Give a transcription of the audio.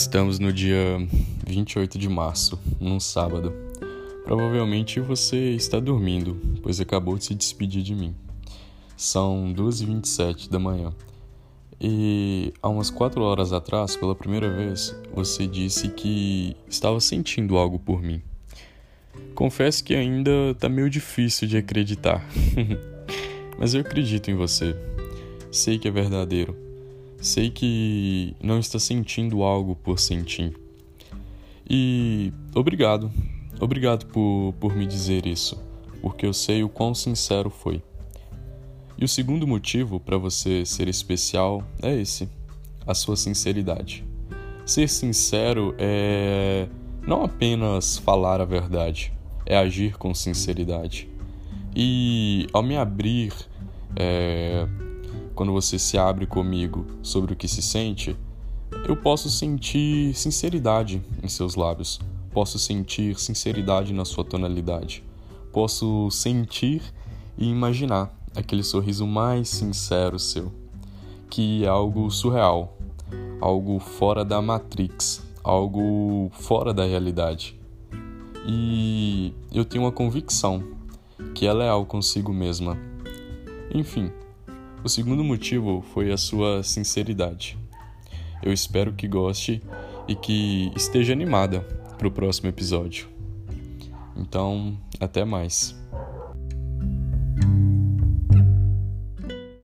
Estamos no dia 28 de março, num sábado. Provavelmente você está dormindo, pois acabou de se despedir de mim. São 2h27 da manhã. E há umas 4 horas atrás, pela primeira vez, você disse que estava sentindo algo por mim. Confesso que ainda está meio difícil de acreditar. Mas eu acredito em você. Sei que é verdadeiro Sei que não está sentindo algo por sentir. E obrigado. Obrigado por, por me dizer isso, porque eu sei o quão sincero foi. E o segundo motivo para você ser especial é esse: a sua sinceridade. Ser sincero é não apenas falar a verdade, é agir com sinceridade. E ao me abrir é, quando você se abre comigo sobre o que se sente, eu posso sentir sinceridade em seus lábios, posso sentir sinceridade na sua tonalidade, posso sentir e imaginar aquele sorriso mais sincero seu, que é algo surreal, algo fora da Matrix, algo fora da realidade. E eu tenho uma convicção que é leal consigo mesma. Enfim, o segundo motivo foi a sua sinceridade. Eu espero que goste e que esteja animada para o próximo episódio. Então, até mais.